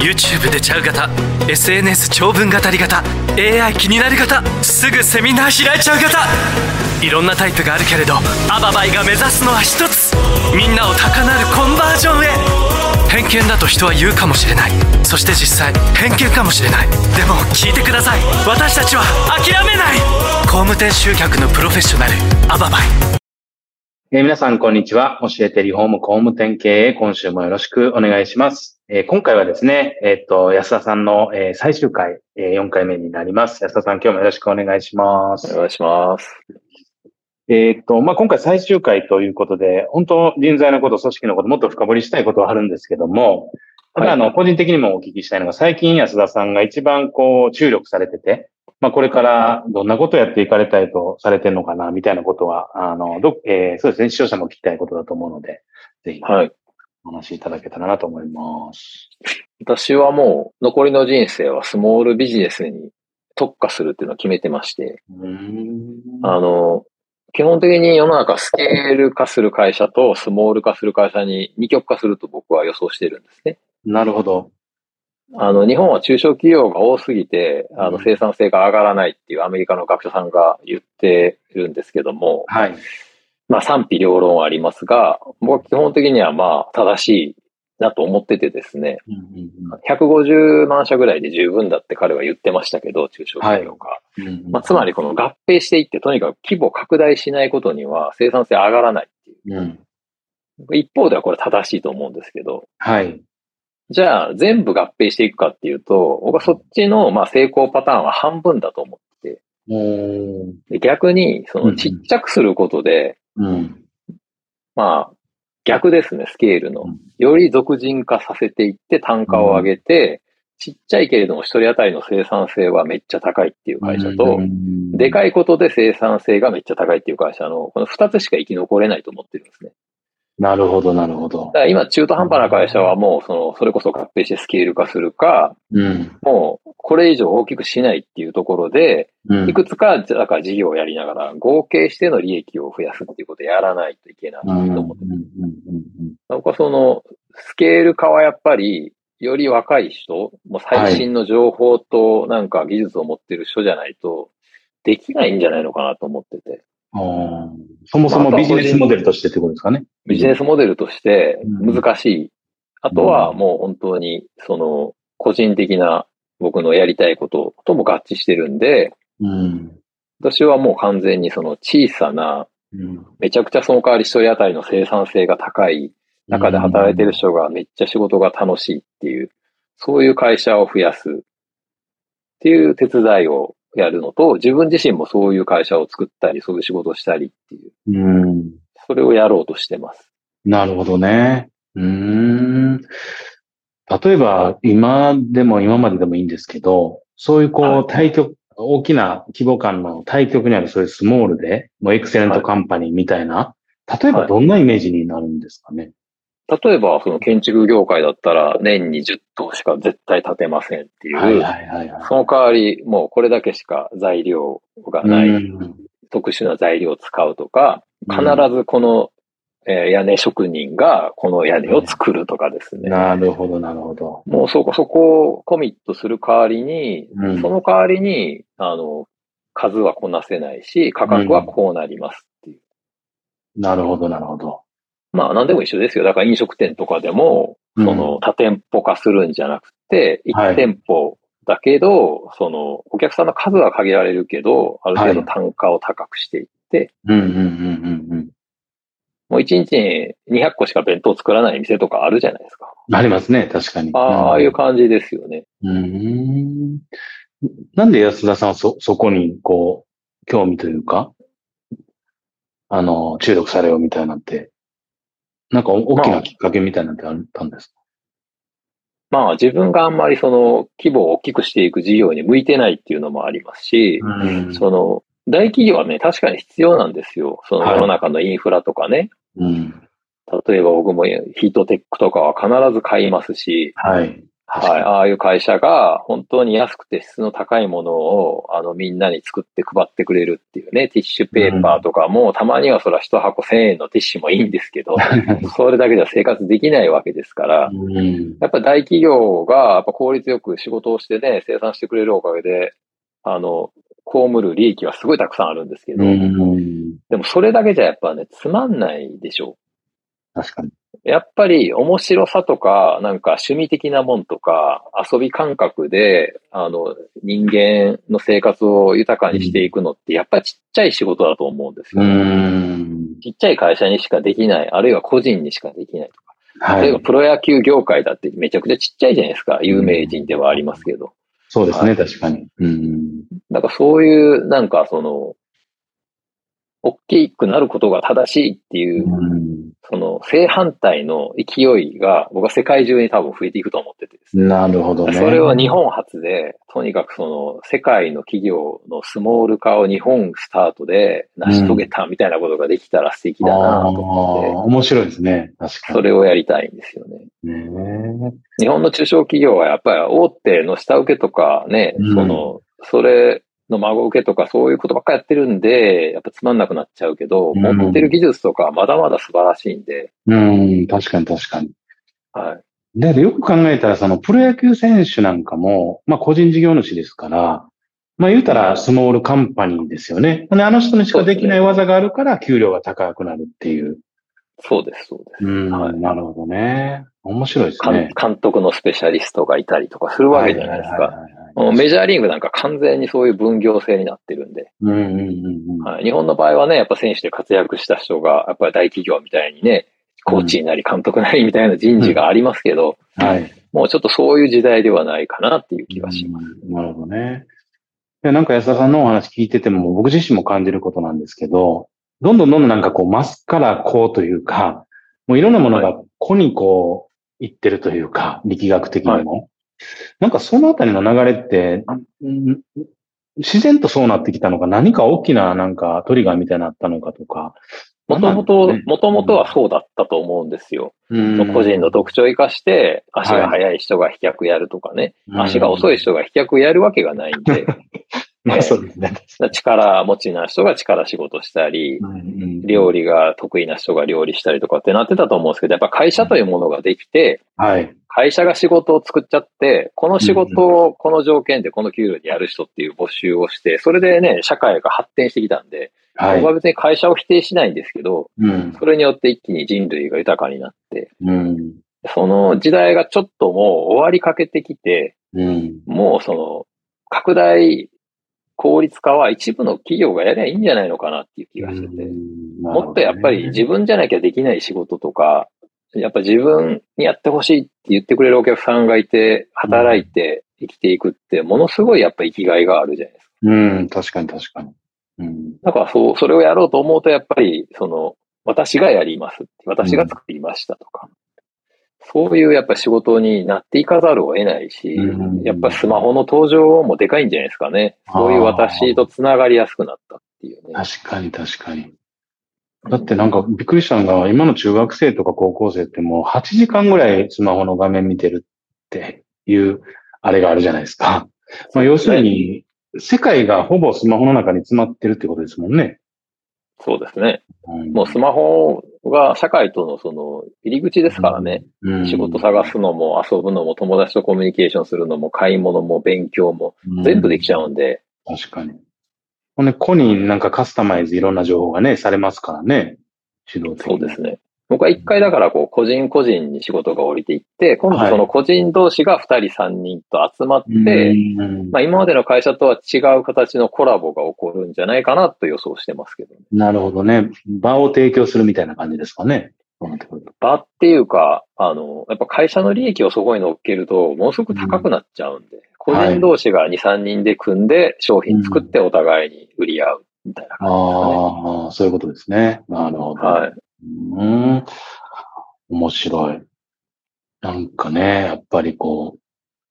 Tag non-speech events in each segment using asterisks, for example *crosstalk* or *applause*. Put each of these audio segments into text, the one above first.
YouTube でちゃう型 SNS 長文語り型 AI 気になる型すぐセミナー開いちゃう型。いろんなタイプがあるけれどアババイが目指すのは一つ。みんなを高鳴るコンバージョンへ。偏見だと人は言うかもしれない。そして実際偏見かもしれない。でも聞いてください。私たちは諦めない。工務店集客のプロフェッショナルアババイ。えー皆さん、こんにちは。教えてリフォーム工務店経営、今週もよろしくお願いします。えー今回はですね、えーっと、安田さんの、えー最終回、えー4回目になります。安田さん、今日もよろしくお願いします。お願いします。えーっと、まあ、今回最終回ということで、本当人材のこと、組織のこと、もっと深掘りしたいことはあるんですけども、ただ、あの、個人的にもお聞きしたいのが、最近安田さんが一番こう、注力されてて、まあ、これからどんなことをやっていかれたいとされてるのかな、みたいなことは、あの、ど、えーそうですね、視聴者も聞きたいことだと思うので、ぜひ、はい。お話しいただけたらなと思います。私はもう残りの人生はスモールビジネスに特化するっていうのを決めてまして。あの、基本的に世の中スケール化する会社とスモール化する会社に二極化すると僕は予想してるんですね。なるほど。あの、日本は中小企業が多すぎて、あの、うん生産性が上がらないっていうアメリカの学者さんが言ってるんですけども、はい。まあ賛否両論ありますが、僕は基本的にはまあ正しいなと思っててですね、うんうん150万社ぐらいで十分だって彼は言ってましたけど、中小企業が。つまりこの合併していって、とにかく規模拡大しないことには生産性上がらないっていう。うん。一方ではこれ正しいと思うんですけど、はい。じゃあ全部合併していくかっていうと、僕はそっちのまあ成功パターンは半分だと思ってて逆にそのちっちゃくすることで、うん。まあ逆ですね、スケールの。うん。より俗人化させていって単価を上げて、ちっちゃいけれども一人当たりの生産性はめっちゃ高いっていう会社と、でかい。いことで生産性がめっちゃ高いっていう会社の、この二つしか生き残れないと思ってるん。ですね。なるほど、なるほどだ。から今中途半端な会社はもう、その、それこそ合併してスケール化するか、うん。もう、これ以上大きくしないっていうところで、うんいくつか、だから事業をやりながら、合計しての利益を増やすっていうことをやらないといけないと思ってる。うん僕はその、スケール化はやっぱり、より若い人、もう最新の情報となんか技術を持ってる人じゃないと、できないんじゃないのかなと思ってて。そもそもビジネスモデルとしてってことですかね。ビジネスモデルとしてうん難しい。あとはもう本当に、その、個人的な僕のやりたいこととも合致してるんで、うん。私はもう完全にその小さな、うんめちゃくちゃその代わり一人当たりの生産性が高い中で働いてる人がめっちゃ仕事が楽しいっていう、そういう会社を増やすっていう手伝いをやるのと、自分自身もそういう会社を作ったり、そういう仕事をしたりっていう、うん。それをやろうとしてます。なるほどね。うーん。例えば、今でも今まででもいいんですけど、そういうこはう、対局、大きな規模感の対局にあるそういうスモールで、もうエクセレントカンパニーみたいな、例えばはいどんなイメージになるんですかね？例えば、その建築業界だったら年に10棟しか絶対建てませんっていう、はいはいはいはい。その代わりもうこれだけしか材料がない、うん特殊な材料を使うとか、必ずこの、えー屋根職人がこの屋根を作るとかですね。なるほど、なるほど。もうそこ、そこをコミットする代わりに、うんその代わりに、あの、数はこなせないし、価格はこうなりますっていう。なるほど、なるほど。まあ何でも一緒ですよ。だから飲食店とかでも、その多店舗化するんじゃなくて、1店舗だけど、そのお客さんの数は限られるけど、ある程度単価を高くしていって、もう1日に200個しか弁当作らない店とかあるじゃないですか。ありますね、確かに。ああいう感じですよね。うん。なんで安田さんはそ、そこに、こう、興味というか、あの、中毒されようみたいなって、なんか大きなきっかけみたいなんてあったんですか、まあ、まあ、自分があんまりその規模を大きくしていく事業に向いてないっていうのもありますし、うん、その大企業はね、確かに必要なんですよ。その世の中のインフラとかね。はい、うん、例えば僕もヒートテックとかは必ず買いますし、はい。はい。ああいう会社が本当に安くて質の高いものを、あの、みんなに作って配ってくれるっていうね、ティッシュペーパーとかも、うん、たまにはそら一箱1000円のティッシュもいいんですけど、それだけでは生活できないわけですから、うん、やっぱり大企業が、やっぱ効率よく仕事をしてね、生産してくれるおかげで、あの、被る利益はすごいたくさんあるんですけど、うん、でもそれだけじゃやっぱね、つまんないでしょう。確かに。やっぱり面白さとか、なんか趣味的なもんとか、遊び感覚で、あの、人間の生活を豊かにしていくのって、やっぱりちっちゃい仕事だと思うんですよ。ちっちゃい会社にしかできない、あるいは個人にしかできないとか。はい、例えばプロ野球業界だってめちゃくちゃちっちゃいじゃないですか。有名人ではありますけど。そうですね、はい、確かに。うん。だからそういう、なんかその、大きくなることが正しいっていう、その正反対の勢いが僕は世界中に多分増えていくと思っててですね。なるほどね。それは日本初で、とにかくその世界の企業のスモール化を日本スタートで成し遂げたみたいなことができたら素敵だなと思って、うん、面白いですね。確かに。それをやりたいんですよね。ね日本の中小企業はやっぱり大手の下請けとかね、うん、その、それの孫受けとかそういうことばっかやってるんで、やっぱつまんなくなっちゃうけど、うん、持ってる技術とかまだまだ素晴らしいんで。うん、確かに確かに。はい。で、よく考えたら、そのプロ野球選手なんかも、まあ個人事業主ですから、まあ言うたらスモールカンパニーですよね。あの人にしかできない技があるから給料が高くなるっていう。そうです、そうです。うん、はい、なるほどね。面白いですね。監督のスペシャリストがいたりとかするわけじゃないですか。メジャーリーグなんか完全にそういう分業制になってるんで。はい、日本の場合はね、やっぱ選手で活躍した人が、やっぱり大企業みたいにね、コーチになり監督なりみたいな人事がありますけど、うん、はい、もうちょっとそういう時代ではないかなっていう気がします。なるほどね。なんか安田さんのお話聞いてても、僕自身も感じることなんですけど、どんどんどんどんなんかこう、マスからこうというか、もういろんなものが個にこう、いってるというか、力学的にも。はい、なんかそのあたりの流れって、自然とそうなってきたのか、何か大きななんかトリガーみたいになったのかとか。もともと、もともとはそうだったと思うんですよ。うん、個人の特徴を生かして、足が速い人が飛脚やるとかね、はい、足が遅い人が飛脚やるわけがないんで、*laughs* *laughs* まあそうですね。*laughs* 力持ちな人が力仕事したり、うん、料理が得意な人が料理したりとかってなってたと思うんですけど、やっぱ会社というものができて、はい、会社が仕事を作っちゃって、この仕事をこの条件でこの給料でやる人っていう募集をして、それでね、社会が発展してきたんで、はい、僕は別に会社を否定しないんですけど、うん、それによって一気に人類が豊かになって、うん、その時代がちょっともう終わりかけてきて、うん、もうその拡大効率化は一部の企業がやりゃいいんじゃないのかなっていう気がしてて、ね、もっとやっぱり自分じゃなきゃできない仕事とか、やっぱ自分にやってほしいって言ってくれるお客さんがいて、働いて生きていくって、ものすごいやっぱ生きがいがあるじゃないですか。うん、確かに確かに。うん。だからそう、それをやろうと思うと、やっぱり、その、私がやります。私が作りましたとか。そういうやっぱ仕事になっていかざるを得ないし、やっぱスマホの登場もでかいんじゃないですかね。そういう私とつながりやすくなったっていうね。確かに確かに。だってなんかびっくりしたのが、今の中学生とか高校生ってもう8時間ぐらいスマホの画面見てるっていうあれがあるじゃないですか。まあ要するに、世界がほぼスマホの中に詰まってるってことですもんね。そうですね。うん、もうスマホが社会とのその入り口ですからね。うん、仕事探すのも遊ぶのも友達とコミュニケーションするのも買い物も勉強も全部できちゃうんで。うん、確かに。ほんで、個になんかカスタマイズいろんな情報がね、されますからね。指導的そうですね。僕は一回だからこう個人個人に仕事が降りていって、今度その個人同士が二人三人と集まって、うんまあ今までの会社とは違う形のコラボが起こるんじゃないかなと予想してますけどね。なるほどね。場を提供するみたいな感じですかね。場っていうか、あの、やっぱ会社の利益をそこに乗っけると、ものすごく高くなっちゃうんで、個人同士が2、3人で組んで商品作ってお互いに売り合うみたいな感じですかね。ああ、そういうことですね。なるほど。はい。うん。面白い。なんかね、やっぱりこう、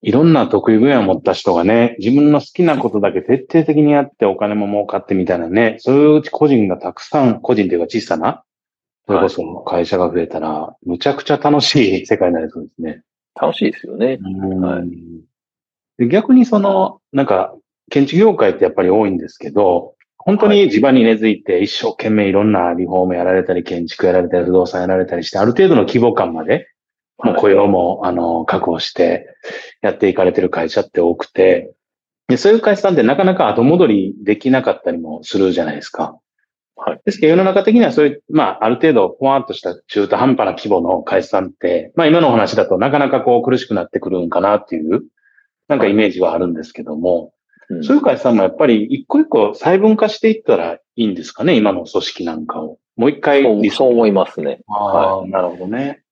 いろんな得意分野を持った人がね、自分の好きなことだけ徹底的にやってお金も儲かってみたいなね、そういう個人がたくさん、個人というか小さな、それこそ会社が増えたら、むちゃくちゃ楽しい世界になりそうですね。楽しいですよね。うんはいで逆にその、なんか、建築業界ってやっぱり多いんですけど、本当に地場に根付いて一生懸命いろんなリフォームやられたり、建築やられたり、不動産やられたりして、ある程度の規模感まで、もう雇用も、あの、確保してやっていかれてる会社って多くて、でそういう会社さんってなかなか後戻りできなかったりもするじゃないですか。はい。ですけど世の中的にはそういう、まあ、ある程度、ぽわんとした中途半端な規模の会社さんって、まあ今のお話だとなかなかこう苦しくなってくるんかなっていう、なんかイメージはあるんですけども、うんそういう会社さんもやっぱり一個一個細分化していったらいいんですかね今の組織なんかを。もう一回そうそう思いますね。ああ、なるほどね。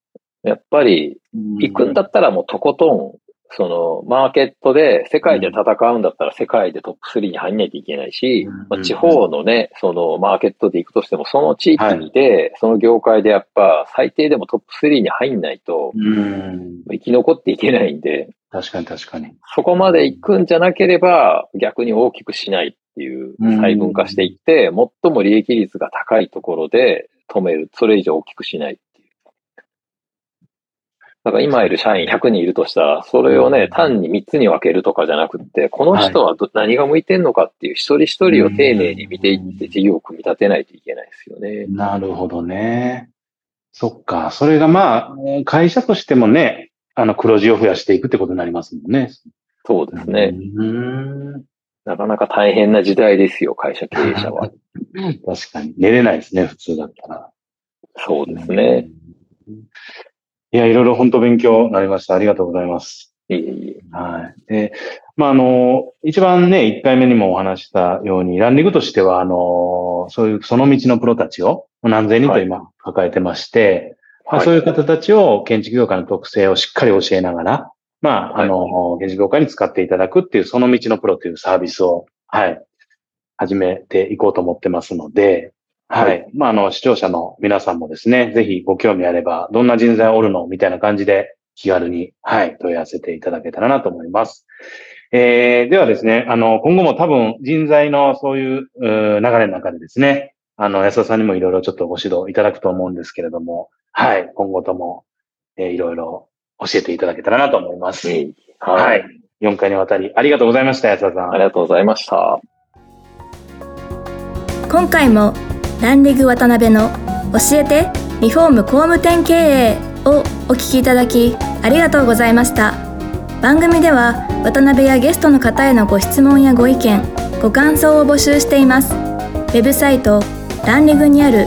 やっぱり、行くんだったらもうとことん、その、マーケットで世界で戦うんだったら世界でトップ3に入んないといけないし、地方のね、そのマーケットで行くとしても、その地域で、その業界でやっぱ最低でもトップ3に入んないとうん。生き残っていけないんで、確かに確かに。そこまで行くんじゃなければ逆に大きくしないっていううん細分化していって、最も利益率が高いところで止める。それ以上大きくしないっていう。だから今いる社員100人いるとしたら、それをね、単に3つに分けるとかじゃなくって、この人はど何が向いてんのかっていう一人一人を丁寧に見ていって事業を組み立てないといけないですよね。なるほどね。そっか。それがまあ、会社としてもね、あの黒字を増やしていくってことになりますもんね。そうですね。うん。なかなか大変な時代ですよ、会社経営者は。*laughs* 確かに。寝れないですね、普通だったら。そうですね。いや、いろいろ本当勉強になりました。ありがとうございます。いえいえ。はい。で、まあ、あの、一番ね、一回目にもお話したように、ランディングとしては、あの、そういうその道のプロたちを何千人と今抱えてまして、まあ、そういう方たちを建築業界の特性をしっかり教えながら、まあ、あの、建築業界に使っていただくっていう、その道のプロというサービスを、はい、始めていこうと思ってますので、はい。はいまあ、あの、視聴者の皆さんもですね、ぜひご興味あれば、どんな人材おるのみたいな感じで、気軽に、はい、問い合わせていただけたらなと思います。えー、ではですね、あの、今後も多分人材のそういううー流れの中でですね、あの、安田さんにもいろいろちょっとご指導いただくと思うんですけれども、はい、今後とも、えーいろいろ教えていただけたらなと思います。いえいえははいい。。4回にわたりありがとうございました、安田さん。ありがとうございました。今回もランリグ渡辺の教えてリフォーム工務店経営をお聞きいただきありがとうございました番組では渡辺やゲストの方へのご質問やご意見ご感想を募集していますウェブサイトランリグにある